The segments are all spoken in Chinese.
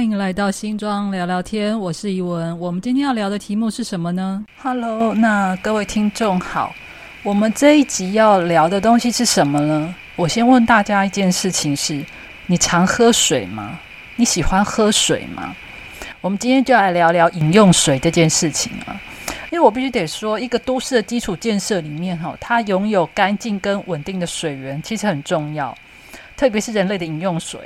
欢迎来到新庄聊聊天，我是怡文。我们今天要聊的题目是什么呢？Hello，那各位听众好。我们这一集要聊的东西是什么呢？我先问大家一件事情：是你常喝水吗？你喜欢喝水吗？我们今天就来聊聊饮用水这件事情啊。因为我必须得说，一个都市的基础建设里面，哈，它拥有干净跟稳定的水源，其实很重要。特别是人类的饮用水。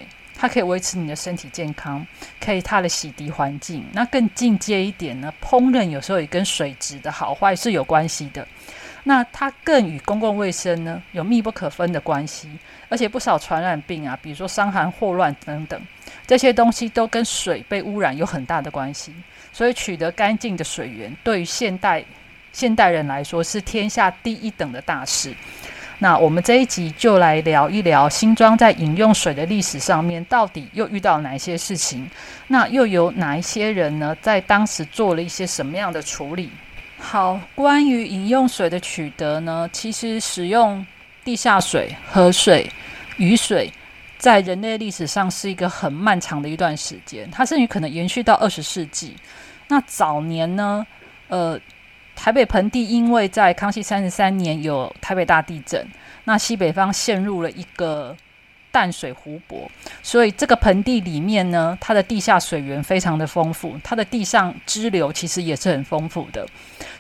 它可以维持你的身体健康，可以它的洗涤环境。那更进阶一点呢？烹饪有时候也跟水质的好坏是有关系的。那它更与公共卫生呢有密不可分的关系。而且不少传染病啊，比如说伤寒、霍乱等等，这些东西都跟水被污染有很大的关系。所以取得干净的水源，对于现代现代人来说是天下第一等的大事。那我们这一集就来聊一聊新庄在饮用水的历史上面，到底又遇到哪一些事情？那又有哪一些人呢，在当时做了一些什么样的处理？好，关于饮用水的取得呢，其实使用地下水、河水、雨水，在人类历史上是一个很漫长的一段时间，它甚至可能延续到二十世纪。那早年呢，呃。台北盆地因为在康熙三十三年有台北大地震，那西北方陷入了一个淡水湖泊，所以这个盆地里面呢，它的地下水源非常的丰富，它的地上支流其实也是很丰富的。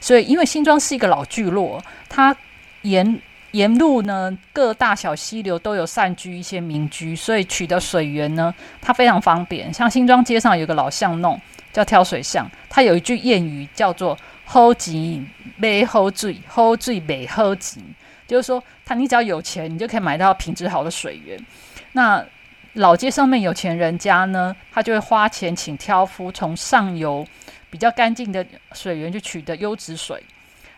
所以因为新庄是一个老聚落，它沿沿路呢各大小溪流都有散居一些民居，所以取得水源呢，它非常方便。像新庄街上有个老巷弄叫挑水巷，它有一句谚语叫做。好钱买好水，好水买好钱，就是说，他你只要有钱，你就可以买到品质好的水源。那老街上面有钱人家呢，他就会花钱请挑夫从上游比较干净的水源去取得优质水。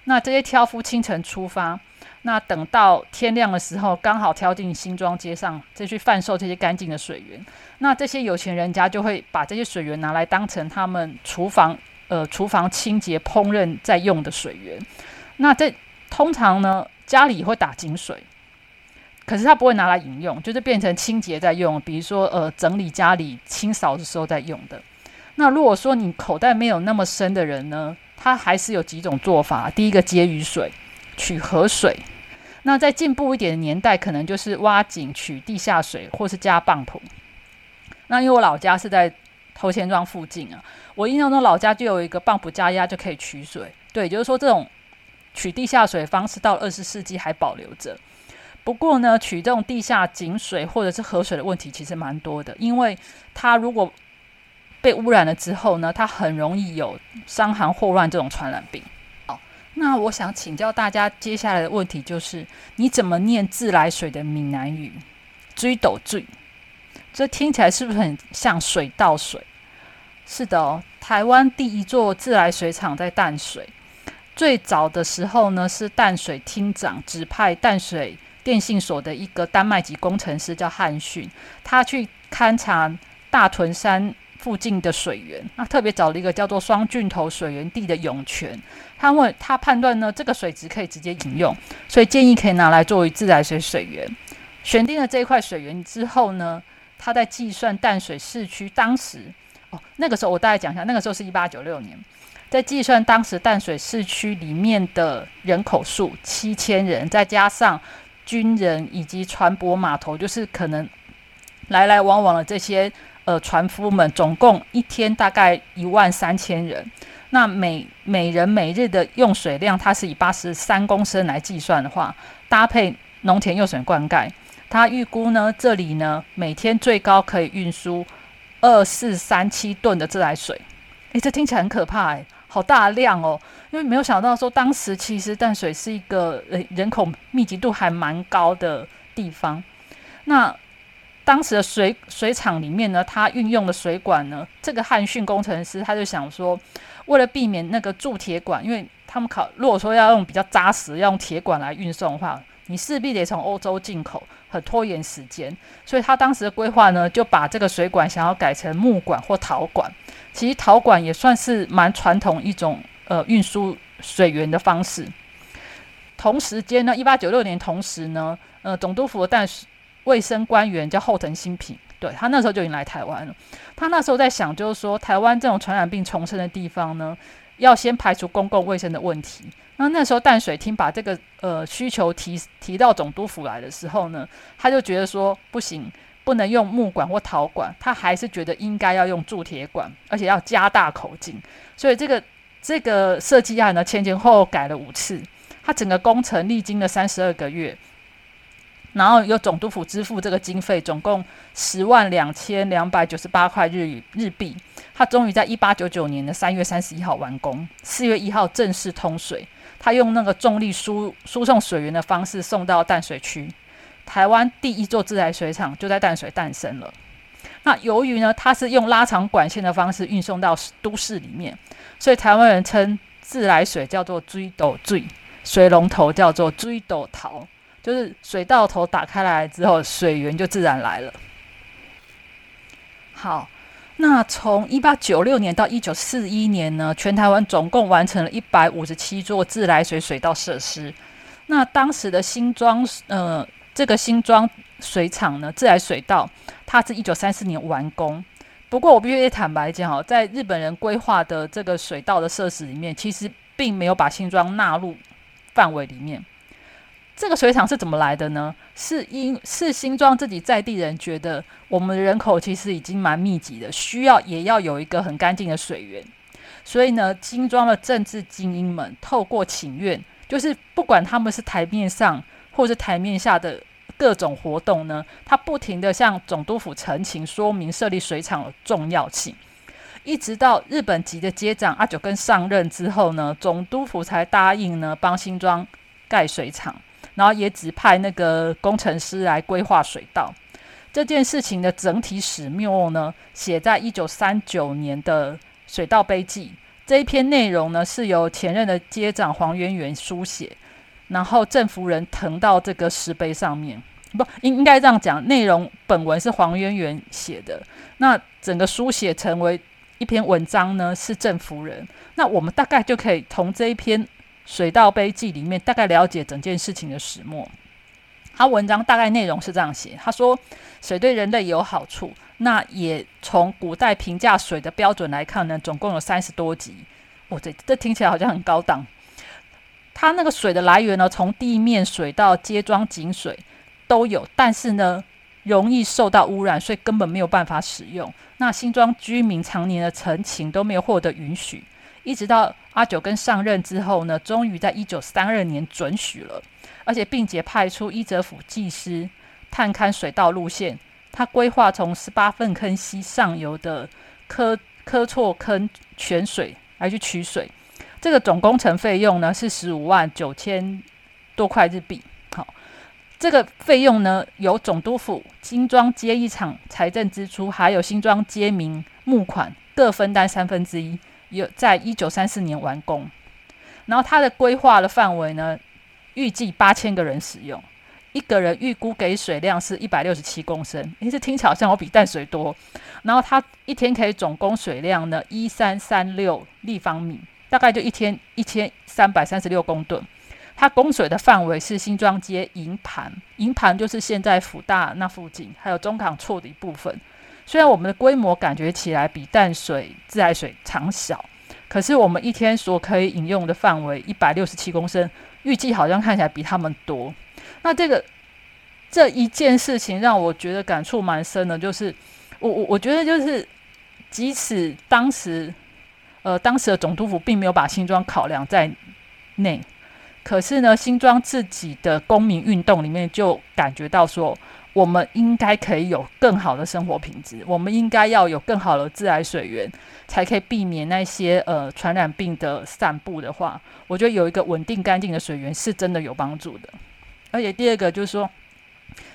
那这些挑夫清晨出发，那等到天亮的时候，刚好挑进新庄街上，再去贩售这些干净的水源。那这些有钱人家就会把这些水源拿来当成他们厨房。呃，厨房清洁、烹饪在用的水源，那这通常呢，家里会打井水，可是它不会拿来饮用，就是变成清洁在用，比如说呃，整理家里、清扫的时候在用的。那如果说你口袋没有那么深的人呢，他还是有几种做法。第一个接雨水，取河水；那在进步一点的年代，可能就是挖井取地下水，或是加泵浦。那因为我老家是在。头前庄附近啊，我印象中老家就有一个泵浦加压就可以取水。对，就是说这种取地下水方式到二十世纪还保留着。不过呢，取这种地下井水或者是河水的问题其实蛮多的，因为它如果被污染了之后呢，它很容易有伤寒、霍乱这种传染病。那我想请教大家，接下来的问题就是你怎么念自来水的闽南语？追斗追。这听起来是不是很像水倒水？是的哦，台湾第一座自来水厂在淡水。最早的时候呢，是淡水厅长指派淡水电信所的一个丹麦籍工程师叫汉逊，他去勘察大屯山附近的水源，那特别找了一个叫做双郡头水源地的涌泉。他问他判断呢，这个水质可以直接饮用，所以建议可以拿来作为自来水水源。选定了这一块水源之后呢？他在计算淡水市区当时哦，那个时候我大概讲一下，那个时候是一八九六年，在计算当时淡水市区里面的人口数七千人，再加上军人以及船舶码头，就是可能来来往往的这些呃船夫们，总共一天大概一万三千人。那每每人每日的用水量，它是以八十三公升来计算的话，搭配农田用水灌溉。他预估呢，这里呢每天最高可以运输二四三七吨的自来水。诶，这听起来很可怕诶，好大量哦！因为没有想到说，当时其实淡水是一个呃人口密集度还蛮高的地方。那当时的水水厂里面呢，他运用的水管呢，这个汉逊工程师他就想说，为了避免那个铸铁管，因为他们考如果说要用比较扎实，要用铁管来运送的话。你势必得从欧洲进口，很拖延时间，所以他当时的规划呢，就把这个水管想要改成木管或陶管。其实陶管也算是蛮传统一种呃运输水源的方式。同时间呢，一八九六年同时呢，呃，总督府的淡水卫生官员叫后藤新平，对他那时候就已经来台湾了。他那时候在想，就是说台湾这种传染病重生的地方呢，要先排除公共卫生的问题。那那时候淡水厅把这个呃需求提提到总督府来的时候呢，他就觉得说不行，不能用木管或陶管，他还是觉得应该要用铸铁管，而且要加大口径。所以这个这个设计案呢，前前后后改了五次，他整个工程历经了三十二个月。然后由总督府支付这个经费，总共十万两千两百九十八块日日币。他终于在一八九九年的三月三十一号完工，四月一号正式通水。他用那个重力输输送水源的方式送到淡水区，台湾第一座自来水厂就在淡水诞生了。那由于呢，它是用拉长管线的方式运送到都市里面，所以台湾人称自来水叫做追斗追，水龙头叫做追斗桃。就是水道头打开来之后，水源就自然来了。好，那从一八九六年到一九四一年呢，全台湾总共完成了一百五十七座自来水水道设施。那当时的新庄，呃，这个新庄水厂呢，自来水道，它是一九三四年完工。不过我必须坦白讲，哦，在日本人规划的这个水道的设施里面，其实并没有把新庄纳入范围里面。这个水厂是怎么来的呢？是因是新庄自己在地人觉得我们人口其实已经蛮密集的，需要也要有一个很干净的水源，所以呢，新庄的政治精英们透过请愿，就是不管他们是台面上或是台面下的各种活动呢，他不停的向总督府陈情说明设立水厂的重要性，一直到日本籍的接长阿九根上任之后呢，总督府才答应呢帮新庄盖水厂。然后也指派那个工程师来规划水道。这件事情的整体始末呢，写在一九三九年的水道碑记。这一篇内容呢，是由前任的街长黄渊源书写，然后政府人誊到这个石碑上面。不应应该这样讲，内容本文是黄渊源写的，那整个书写成为一篇文章呢，是政府人。那我们大概就可以从这一篇。水稻碑记里面大概了解整件事情的始末。他文章大概内容是这样写：他说，水对人类有好处。那也从古代评价水的标准来看呢，总共有三十多级。哦，这这听起来好像很高档。它那个水的来源呢，从地面水到街庄井水都有，但是呢，容易受到污染，所以根本没有办法使用。那新庄居民常年的陈情都没有获得允许。一直到阿九跟上任之后呢，终于在一九三二年准许了，而且并且派出伊泽府技师探勘水道路线。他规划从十八份坑溪上游的科科错坑泉水来去取水，这个总工程费用呢是十五万九千多块日币。好，这个费用呢由总督府、新庄街一场财政支出，还有新庄街民募款各分担三分之一。有在一九三四年完工，然后它的规划的范围呢，预计八千个人使用，一个人预估给水量是一百六十七公升，诶，这听起来好像我比淡水多。然后它一天可以总供水量呢一三三六立方米，大概就一天一千三百三十六公吨。它供水的范围是新庄街营盘，营盘就是现在福大那附近，还有中港错的一部分。虽然我们的规模感觉起来比淡水自来水厂小，可是我们一天所可以饮用的范围一百六十七公升，预计好像看起来比他们多。那这个这一件事情让我觉得感触蛮深的，就是我我我觉得就是，即使当时呃当时的总督府并没有把新庄考量在内，可是呢新庄自己的公民运动里面就感觉到说。我们应该可以有更好的生活品质，我们应该要有更好的自来水源，才可以避免那些呃传染病的散布的话，我觉得有一个稳定干净的水源是真的有帮助的。而且第二个就是说，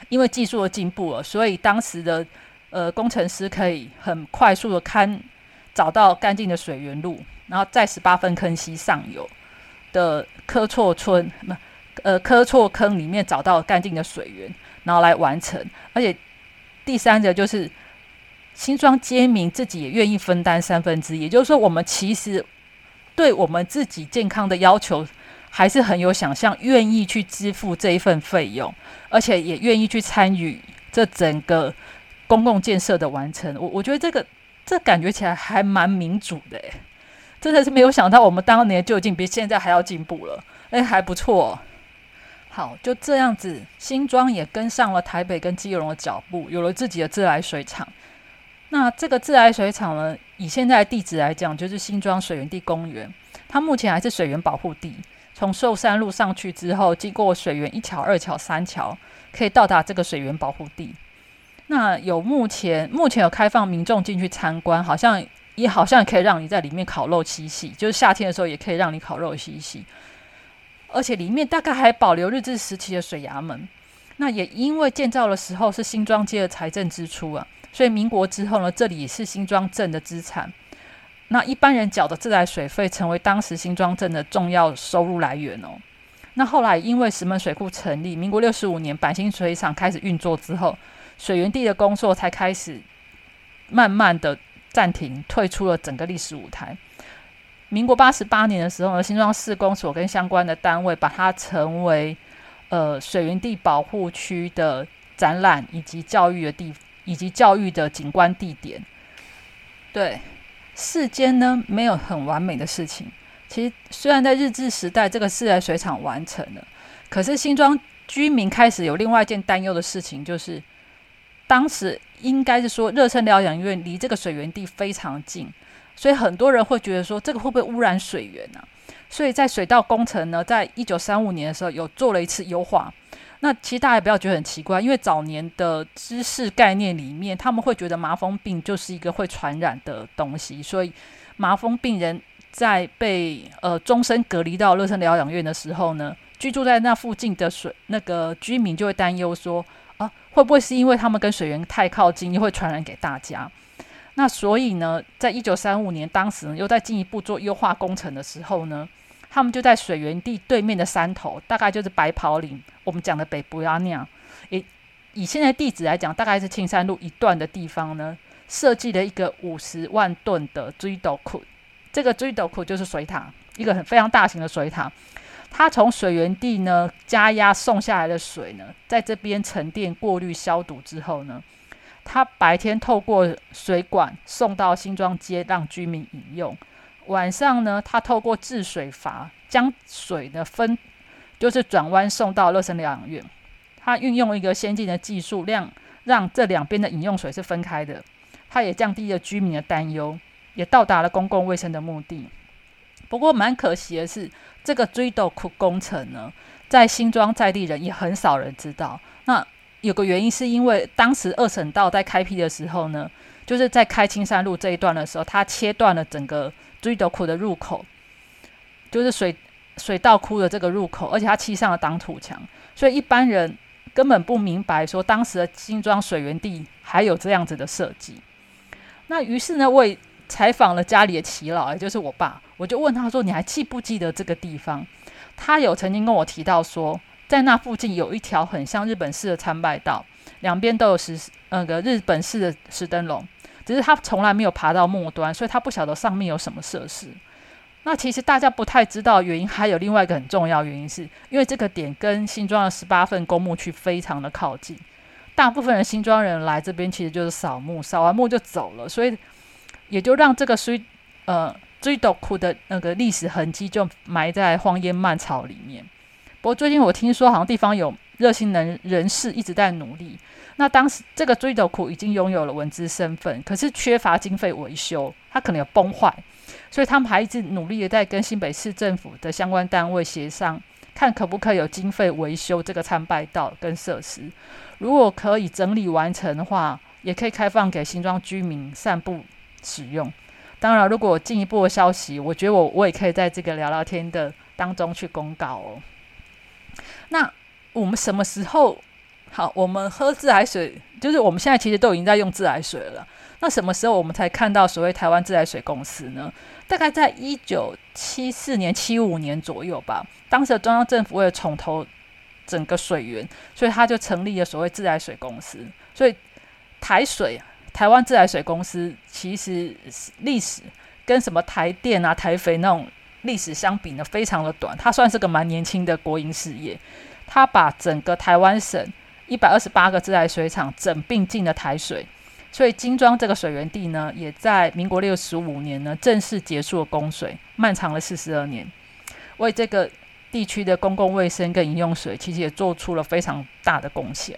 因为技术的进步了，所以当时的呃工程师可以很快速的看找到干净的水源路，然后在十八分坑溪上游的科错村不，呃科错坑里面找到干净的水源。然后来完成，而且第三个就是新庄街民自己也愿意分担三分之一，也就是说，我们其实对我们自己健康的要求还是很有想象，愿意去支付这一份费用，而且也愿意去参与这整个公共建设的完成。我我觉得这个这感觉起来还蛮民主的，诶，真的是没有想到我们当年就已经比现在还要进步了，诶，还不错。好，就这样子，新庄也跟上了台北跟基隆的脚步，有了自己的自来水厂。那这个自来水厂呢，以现在的地址来讲，就是新庄水源地公园。它目前还是水源保护地。从寿山路上去之后，经过水源一桥、二桥、三桥，可以到达这个水源保护地。那有目前目前有开放民众进去参观，好像也好像可以让你在里面烤肉嬉戏，就是夏天的时候也可以让你烤肉嬉戏。而且里面大概还保留日治时期的水衙门。那也因为建造的时候是新庄街的财政支出啊。所以民国之后呢，这里也是新庄镇的资产。那一般人缴的自来水费，成为当时新庄镇的重要收入来源哦。那后来因为石门水库成立，民国六十五年板新水厂开始运作之后，水源地的工作才开始慢慢的暂停，退出了整个历史舞台。民国八十八年的时候呢，新庄市公所跟相关的单位把它成为呃水源地保护区的展览以及教育的地。以及教育的景观地点，对世间呢没有很完美的事情。其实虽然在日治时代这个自来水厂完成了，可是新庄居民开始有另外一件担忧的事情，就是当时应该是说热身疗养院离这个水源地非常近，所以很多人会觉得说这个会不会污染水源呢？所以在水稻工程呢，在一九三五年的时候有做了一次优化。那其实大家不要觉得很奇怪，因为早年的知识概念里面，他们会觉得麻风病就是一个会传染的东西，所以麻风病人在被呃终身隔离到乐生疗养院的时候呢，居住在那附近的水那个居民就会担忧说啊，会不会是因为他们跟水源太靠近，又会传染给大家？那所以呢，在一九三五年，当时呢又在进一步做优化工程的时候呢。他们就在水源地对面的山头，大概就是白袍岭，我们讲的北部那样。以以现在地址来讲，大概是青山路一段的地方呢，设计了一个五十万吨的追斗库。这个追斗库就是水塔，一个很非常大型的水塔。它从水源地呢加压送下来的水呢，在这边沉淀、过滤、消毒之后呢，它白天透过水管送到新庄街，让居民饮用。晚上呢，他透过制水阀将水呢分，就是转弯送到乐生疗养院。他运用一个先进的技术，量让这两边的饮用水是分开的。他也降低了居民的担忧，也到达了公共卫生的目的。不过蛮可惜的是，这个追斗库工程呢，在新庄在地人也很少人知道。那有个原因是因为当时二省道在开辟的时候呢，就是在开青山路这一段的时候，它切断了整个。追斗库的入口就是水水稻窟的这个入口，而且它砌上了挡土墙，所以一般人根本不明白说当时的新庄水源地还有这样子的设计。那于是呢，我也采访了家里的耆老，也就是我爸，我就问他说：“你还记不记得这个地方？”他有曾经跟我提到说，在那附近有一条很像日本式的参拜道，两边都有石那个日本式的石灯笼。只是他从来没有爬到末端，所以他不晓得上面有什么设施。那其实大家不太知道原因，还有另外一个很重要原因，是因为这个点跟新庄的十八份公墓区非常的靠近。大部分人新庄人来这边其实就是扫墓，扫完墓就走了，所以也就让这个追呃追斗库的那个历史痕迹就埋在荒烟蔓草里面。不过最近我听说，好像地方有热心人人士一直在努力。那当时这个追斗库已经拥有了文资身份，可是缺乏经费维修，它可能有崩坏，所以他们还一直努力的在跟新北市政府的相关单位协商，看可不可以有经费维修这个参拜道跟设施。如果可以整理完成的话，也可以开放给新庄居民散步使用。当然，如果进一步的消息，我觉得我我也可以在这个聊聊天的当中去公告哦。那我们什么时候？好，我们喝自来水，就是我们现在其实都已经在用自来水了。那什么时候我们才看到所谓台湾自来水公司呢？大概在一九七四年、七五年左右吧。当时的中央政府为了重投整个水源，所以他就成立了所谓自来水公司。所以台水、台湾自来水公司其实历史跟什么台电啊、台肥那种历史相比呢，非常的短。它算是个蛮年轻的国营事业，它把整个台湾省。一百二十八个自来水厂整并进了台水，所以金庄这个水源地呢，也在民国六十五年呢正式结束了供水，漫长了四十二年，为这个地区的公共卫生跟饮用水，其实也做出了非常大的贡献。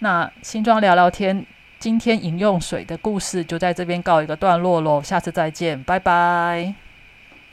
那新庄聊聊天，今天饮用水的故事就在这边告一个段落喽，下次再见，拜拜。